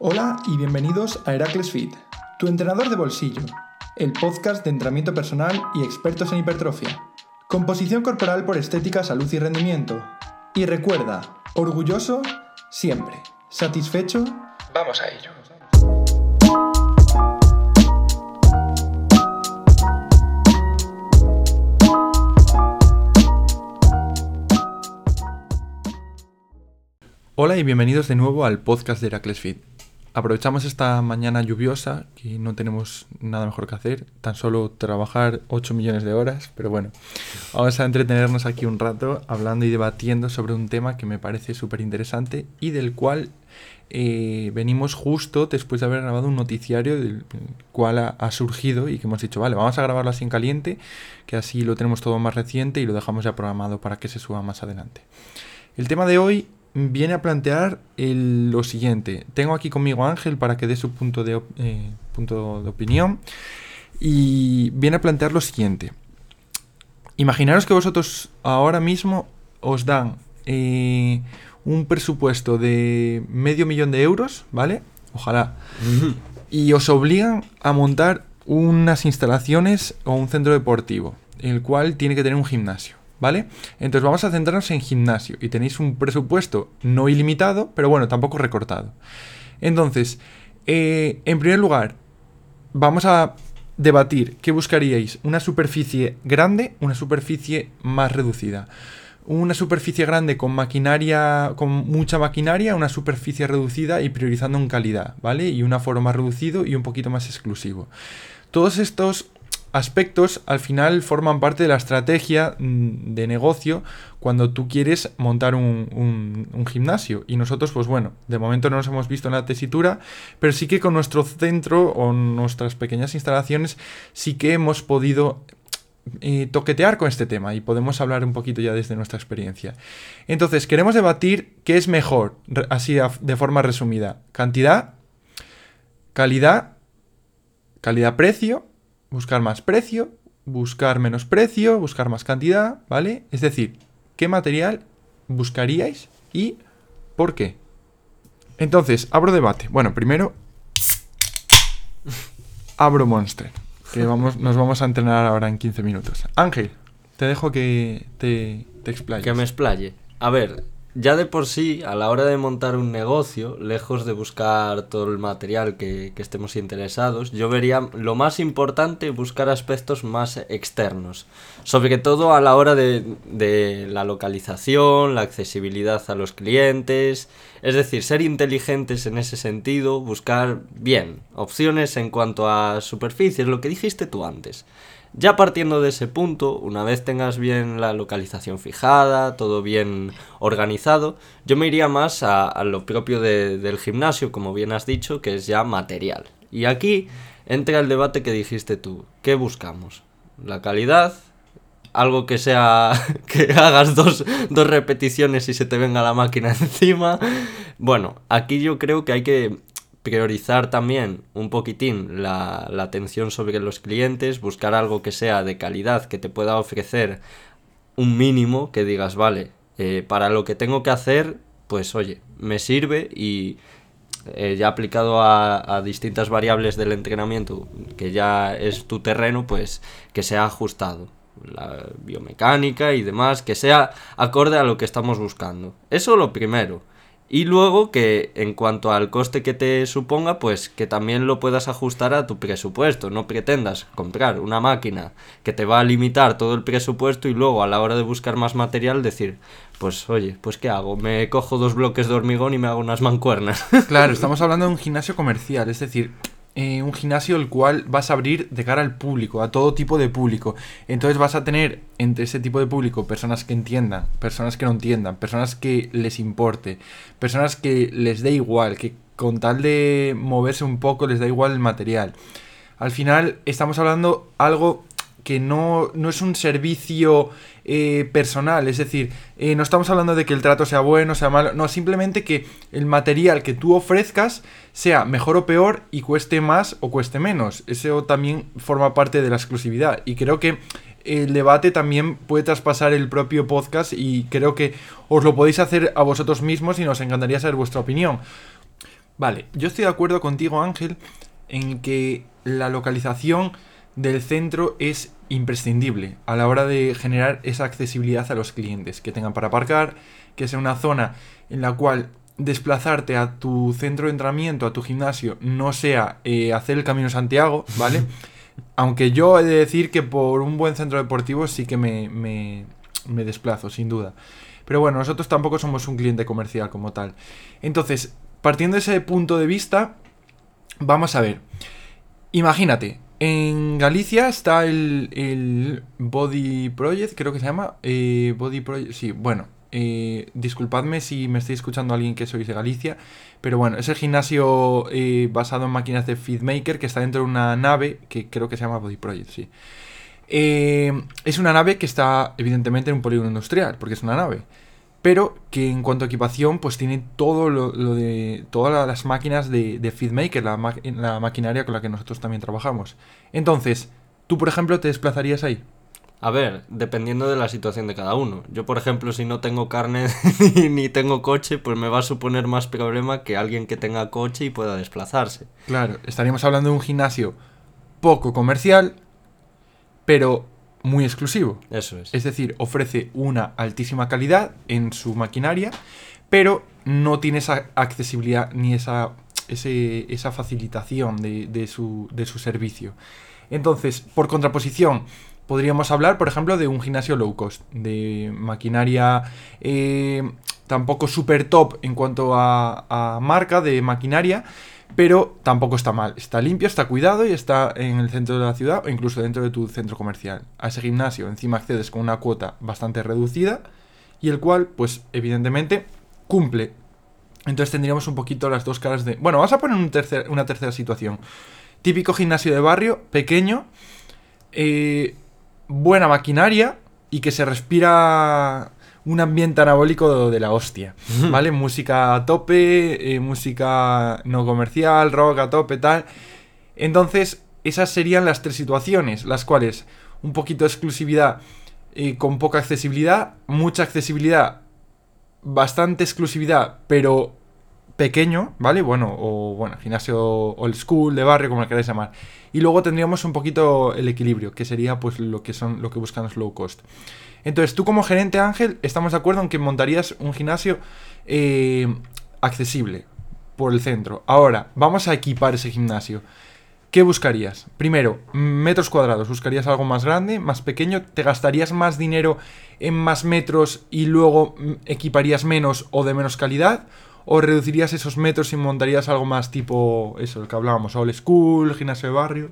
Hola y bienvenidos a Heracles Fit, tu entrenador de bolsillo, el podcast de entrenamiento personal y expertos en hipertrofia. Composición corporal por estética, salud y rendimiento. Y recuerda, orgulloso siempre. ¿Satisfecho? Vamos a ello. Hola y bienvenidos de nuevo al podcast de Heracles Fit. Aprovechamos esta mañana lluviosa, que no tenemos nada mejor que hacer, tan solo trabajar 8 millones de horas, pero bueno, vamos a entretenernos aquí un rato hablando y debatiendo sobre un tema que me parece súper interesante y del cual eh, venimos justo después de haber grabado un noticiario del cual ha, ha, surgido y que hemos dicho, vale, vamos a grabarlo así en caliente, que así lo tenemos todo más reciente y lo dejamos ya programado para que se suba más adelante. El tema de hoy viene a plantear lo siguiente. Tengo aquí conmigo a Ángel para que dé su punto de, eh, punto de opinión. Y viene a plantear lo siguiente. Imaginaros que vosotros ahora mismo os dan eh, un presupuesto de medio millón de euros, ¿vale? Ojalá. y os obligan a montar unas instalaciones o un centro deportivo, el cual tiene que tener un gimnasio. ¿Vale? Entonces vamos a centrarnos en gimnasio y tenéis un presupuesto no ilimitado, pero bueno, tampoco recortado. Entonces, eh, en primer lugar, vamos a debatir qué buscaríais, una superficie grande, una superficie más reducida. Una superficie grande con maquinaria, con mucha maquinaria, una superficie reducida y priorizando en calidad, ¿vale? Y un aforo más reducido y un poquito más exclusivo. Todos estos aspectos al final forman parte de la estrategia mm, de negocio cuando tú quieres montar un, gimnasio. Y nosotros, pues bueno, de momento no nos hemos visto en la tesitura, pero sí que con nuestro centro o nuestras pequeñas instalaciones sí que hemos podido eh, toquetear con este tema y podemos hablar un poquito ya desde nuestra experiencia. Entonces, queremos debatir qué es mejor, así de forma resumida. Cantidad, calidad, calidad-precio buscar más precio, buscar menos precio, buscar más cantidad, ¿vale? Es decir, ¿qué material buscaríais y por qué? Entonces, abro debate. Bueno, primero abro Monster, que vamos, nos vamos a entrenar ahora en 15 minutos. Ángel, te dejo que te, te. Que me explaye. A ver, ya de por sí, a la hora de montar un negocio, lejos de buscar todo el material que, estemos interesados, yo vería lo más importante buscar aspectos más externos. Sobre todo a la hora de, la localización, la accesibilidad a los clientes, es decir, ser inteligentes en ese sentido, buscar bien opciones en cuanto a superficies, lo que dijiste tú antes. Ya partiendo de ese punto, una vez tengas bien la localización fijada, todo bien organizado, yo me iría más a, lo propio del gimnasio, como bien has dicho, que es ya material. Y aquí entra el debate que dijiste tú. ¿Qué buscamos? ¿La calidad? Algo que sea que hagas dos, dos repeticiones y se te venga la máquina encima. Bueno, aquí yo creo que hay que priorizar también un poquitín la, atención sobre los clientes, buscar algo que sea de calidad, que te pueda ofrecer un mínimo, que digas, vale, eh, para lo que tengo que hacer, pues oye, me sirve y eh, ya aplicado a, distintas variables del entrenamiento, que ya es tu terreno, pues que sea ajustado. La biomecánica y demás, que sea acorde a lo que estamos buscando. Eso lo primero. Y luego que en cuanto al coste que te suponga, pues que también lo puedas ajustar a tu presupuesto. No pretendas comprar una máquina que te va a limitar todo el presupuesto y luego a la hora de buscar más material decir, pues oye, pues ¿qué hago? Me cojo dos bloques de hormigón y me hago unas mancuernas. Claro, estamos hablando de un gimnasio comercial, es decir, eh, un gimnasio el cual vas a abrir de cara al público, a todo tipo de público. Entonces vas a tener entre ese tipo de público personas que entiendan, personas que no entiendan, personas que les importe, personas que les dé igual, que con tal de moverse un poco les da igual el material. Al final estamos hablando algo que no, no es un servicio eh, personal, es decir, eh, no estamos hablando de que el trato sea bueno, sea malo, no, simplemente que el material que tú ofrezcas sea mejor o peor y cueste más o cueste menos. Eso también forma parte de la exclusividad y creo que el debate también puede traspasar el propio podcast y creo que os lo podéis hacer a vosotros mismos y nos encantaría saber vuestra opinión. Vale, yo estoy de acuerdo contigo, Ángel, en que la localización del centro es imprescindible a la hora de generar esa accesibilidad a los clientes, que tengan para aparcar, que sea una zona en la cual desplazarte a tu centro de entrenamiento, a tu gimnasio, no sea eh, hacer el Camino Santiago, ¿vale? Aunque yo he de decir que por un buen centro deportivo sí que me, me, me desplazo, sin duda. Pero bueno, nosotros tampoco somos un cliente comercial como tal. Entonces, partiendo de ese punto de vista, vamos a ver. Imagínate, en Galicia está el, Body Project, creo que se llama. Eh, Body Project, sí, bueno. Eh, disculpadme si me estoy escuchando a alguien que sois de Galicia, pero bueno, es el gimnasio eh, basado en máquinas de Feedmaker que está dentro de una nave que creo que se llama Body Project, sí. Eh, es una nave que está evidentemente en un polígono industrial, porque es una nave. Pero que en cuanto a equipación, pues tiene todo lo, de. todas las máquinas de, de FeedMaker, la, la maquinaria con la que nosotros también trabajamos. Entonces, tú, por ejemplo, te desplazarías ahí. A ver, dependiendo de la situación de cada uno. Yo, por ejemplo, si no tengo carne ni, tengo coche, pues me va a suponer más problema que alguien que tenga coche y pueda desplazarse. Claro, estaríamos hablando de un gimnasio poco comercial, pero muy exclusivo. Eso es. Es decir, ofrece una altísima calidad en su maquinaria, pero no tiene esa accesibilidad ni esa, esa facilitación de, su, de su servicio. Entonces, por contraposición, podríamos hablar, por ejemplo, de un gimnasio low cost, de maquinaria eh, tampoco super top en cuanto a, a, marca de maquinaria, pero tampoco está mal. Está limpio, está cuidado y está en el centro de la ciudad o incluso dentro de tu centro comercial. A ese gimnasio encima accedes con una cuota bastante reducida y el cual, pues evidentemente, cumple. Entonces tendríamos un poquito las dos caras de... Bueno, vamos a poner una tercera situación. Típico gimnasio de barrio, pequeño, eh, buena maquinaria y que se respira un ambiente anabólico de la hostia, ¿vale? música a tope, eh, música no comercial, rock a tope, tal. Entonces, esas serían las tres situaciones, las cuales un poquito de exclusividad eh, con poca accesibilidad, mucha accesibilidad, bastante exclusividad, pero pequeño, ¿vale? Bueno, o bueno, gimnasio old school, de barrio, como lo queráis llamar. Y luego tendríamos un poquito el equilibrio, que sería pues lo que son lo que buscan los low cost. Entonces, tú como gerente Ángel, estamos de acuerdo en que montarías un gimnasio eh, accesible por el centro. Ahora, vamos a equipar ese gimnasio. ¿Qué buscarías? Primero, metros cuadrados. ¿Buscarías algo más grande, más pequeño? ¿Te gastarías más dinero en más metros y luego mm, equiparías menos o de menos calidad? ¿O reducirías esos metros y montarías algo más tipo eso, el que hablábamos, old school, gimnasio de barrio?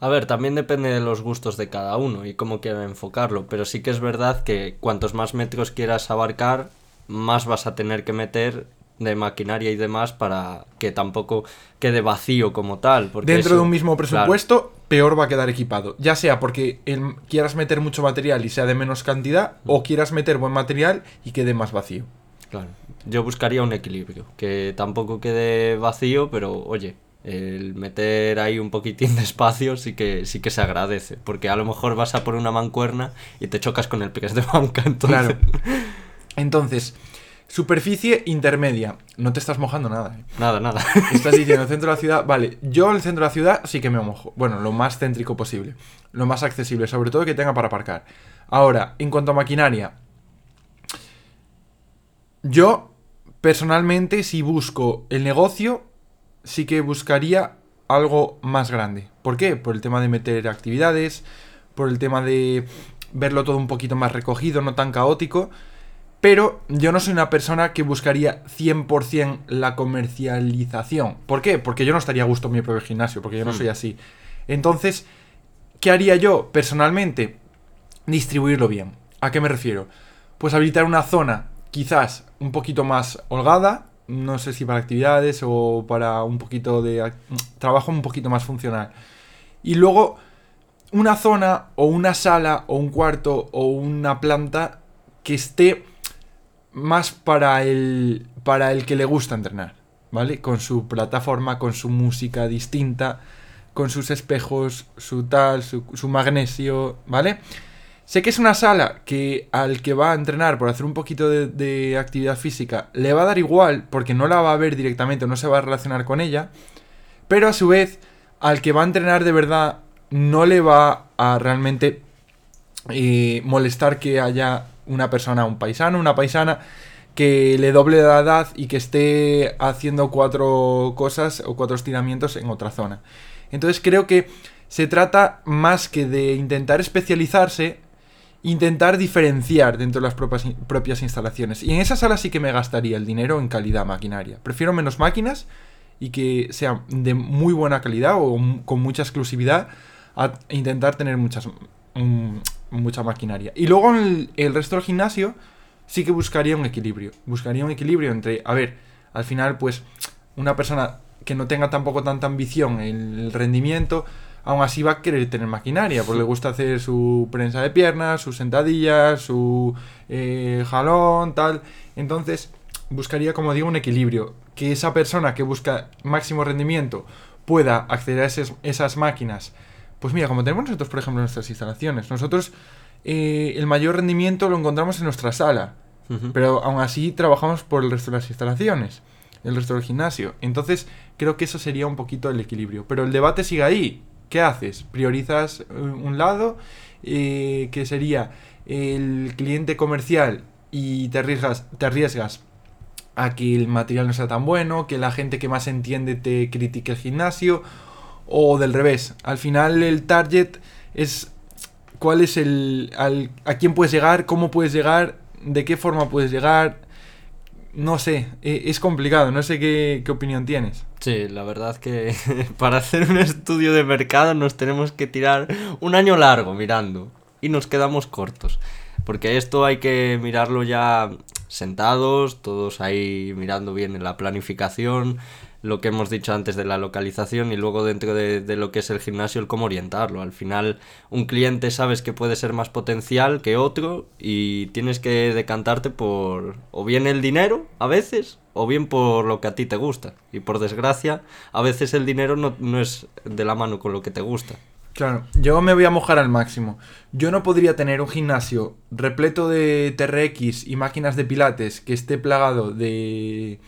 A ver, también depende de los gustos de cada uno y cómo quiera enfocarlo, pero sí que es verdad que cuantos más metros quieras abarcar, más vas a tener que meter de maquinaria y demás para que tampoco quede vacío como tal. Porque Dentro de un mismo presupuesto, peor va a quedar equipado. Ya sea porque quieras meter mucho material y sea de menos cantidad, o mm. quieras meter buen material y quede más vacío. Claro. Yo buscaría un equilibrio, que tampoco quede vacío, pero oye, el meter ahí un poquitín de espacio sí que, sí que se agradece, porque a lo mejor vas a por una mancuerna y te chocas con el press de banca, entonces... Entonces, superficie intermedia, no te estás mojando nada. ¿eh? Nada, nada. Estás diciendo el centro de la ciudad, vale, yo en el centro de la ciudad sí que me mojo, bueno, lo más céntrico posible, lo más accesible, sobre todo que tenga para aparcar. Ahora, en cuanto a maquinaria, yo personalmente si busco el negocio sí que buscaría algo más grande. ¿Por qué? Por el tema de meter actividades, por el tema de verlo todo un poquito más recogido, no tan caótico. Pero yo no soy una persona que buscaría 100% la comercialización. ¿Por qué? Porque yo no estaría a gusto en mi propio gimnasio, porque yo no hmm. soy así. Entonces, ¿qué haría yo personalmente? Distribuirlo bien. ¿A qué me refiero? Pues habilitar una zona quizás un poquito más holgada, no sé si para actividades o para un poquito de trabajo un poquito más funcional. Y luego una zona o una sala o un cuarto o una planta que esté más para el para el que le gusta entrenar, ¿vale? Con su plataforma, con su música distinta, con sus espejos, su tal, su, su magnesio, ¿vale? Sé que es una sala que al que va a entrenar por hacer un poquito de, actividad física le va a dar igual porque no la va a ver directamente, no se va a relacionar con ella, pero a su vez al que va a entrenar de verdad no le va a realmente eh, molestar que haya una persona, un paisano, una paisana que le doble la edad y que esté haciendo cuatro cosas o cuatro estiramientos en otra zona. Entonces creo que se trata más que de intentar especializarse, intentar diferenciar dentro de las propias, instalaciones. Y en esa sala sí que me gastaría el dinero en calidad maquinaria. Prefiero menos máquinas y que sean de muy buena calidad o con mucha exclusividad a intentar tener muchas, mm, mucha maquinaria. Y luego en el, resto del gimnasio sí que buscaría un equilibrio. Buscaría un equilibrio entre, a ver, al final pues una persona que no tenga tampoco tanta ambición en el rendimiento, aún así va a querer tener maquinaria, porque le gusta hacer su prensa de piernas, sus sentadillas, su eh, jalón, tal. Entonces, buscaría, como digo, un equilibrio. Que esa persona que busca máximo rendimiento pueda acceder a esas máquinas pues mira, como tenemos nosotros, por ejemplo, en nuestras instalaciones, nosotros eh, el mayor rendimiento lo encontramos en nuestra sala, pero aún así trabajamos por el resto de las instalaciones, el resto del gimnasio. Entonces, creo que eso sería un poquito el equilibrio. Pero el debate sigue ahí. ¿Qué haces? ¿Priorizas eh, un lado, eh, que sería el cliente comercial, y te arriesgas, te a que el material no sea tan bueno, que la gente que más entiende te critique el gimnasio? o del revés. Al final el target es cuál es el a quién puedes llegar, cómo puedes llegar, de qué forma puedes llegar. No sé, e, es complicado, no sé qué, qué opinión tienes. Sí, la verdad que para hacer un estudio de mercado nos tenemos que tirar un año largo mirando y nos quedamos cortos. Porque esto hay que mirarlo ya sentados, todos ahí mirando bien en la planificación, lo que hemos dicho antes de la localización y luego dentro de, lo que es el gimnasio el cómo orientarlo. Al final un cliente sabes que puede ser más potencial que otro y tienes que decantarte por o bien el dinero a veces o bien por lo que a ti te gusta. Y por desgracia a veces el dinero no, no es de la mano con lo que te gusta. Claro, yo me voy a mojar al máximo. Yo no podría tener un gimnasio repleto de TRX y máquinas de pilates que esté plagado de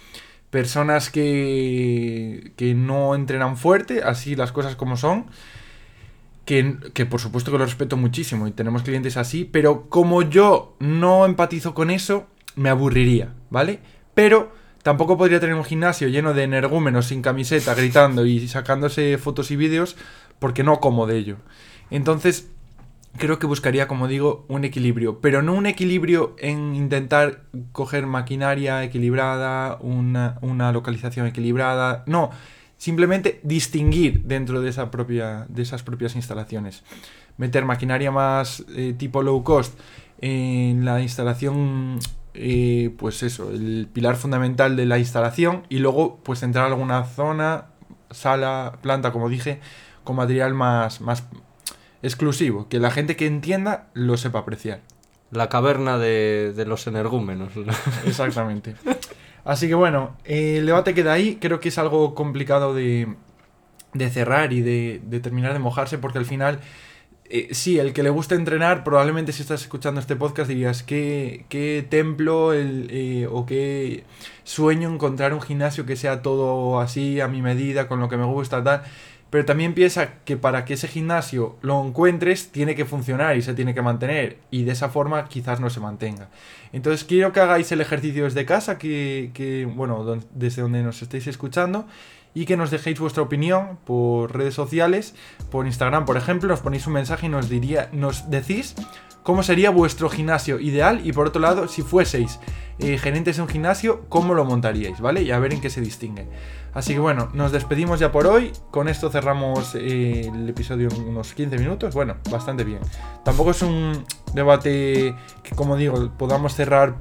personas que, que no entrenan fuerte, así las cosas como son. Que, que, por supuesto que lo respeto muchísimo y tenemos clientes así, pero como yo no empatizo con eso, me aburriría, ¿vale? Pero tampoco podría tener un gimnasio lleno de energúmenos sin camiseta, gritando y sacándose fotos y vídeos, porque no como de ello. Entonces, creo que buscaría, como digo, un equilibrio, pero no un equilibrio en intentar coger maquinaria equilibrada, una, localización equilibrada, no, simplemente distinguir dentro de, esa propia, de esas propias instalaciones. Meter maquinaria más eh, tipo low cost en la instalación, eh, pues eso, el pilar fundamental de la instalación y luego pues entrar a alguna zona, sala, planta, como dije, con material más, más exclusivo, que la gente que entienda lo sepa apreciar. La caverna de, los energúmenos. Exactamente. Así que bueno, el debate queda ahí. Creo que es algo complicado de, de cerrar y de, de, terminar de mojarse porque al final, eh, sí, el que le gusta entrenar, probablemente si estás escuchando este podcast dirías qué, qué templo el, eh, o qué sueño encontrar un gimnasio que sea todo así, a mi medida, con lo que me gusta, tal. Pero también piensa que para que ese gimnasio lo encuentres, tiene que funcionar y se tiene que mantener. Y de esa forma quizás no se mantenga. Entonces quiero que hagáis el ejercicio desde casa, que, que bueno, desde donde nos estéis escuchando. Y que nos dejéis vuestra opinión por redes sociales, por Instagram, por ejemplo, nos ponéis un mensaje y nos diría, nos decís cómo sería vuestro gimnasio ideal y por otro lado, si fueseis eh, gerentes de un gimnasio, cómo lo montaríais, ¿vale? Y a ver en qué se distingue. Así que bueno, nos despedimos ya por hoy. Con esto cerramos eh, el episodio en unos 15 minutos. Bueno, bastante bien. Tampoco es un debate que, como digo, podamos cerrar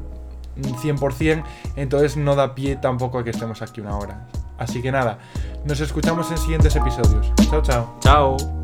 100%, entonces no da pie tampoco a que estemos aquí una hora. Así que nada, nos escuchamos en siguientes episodios. Chao, chao. Chao.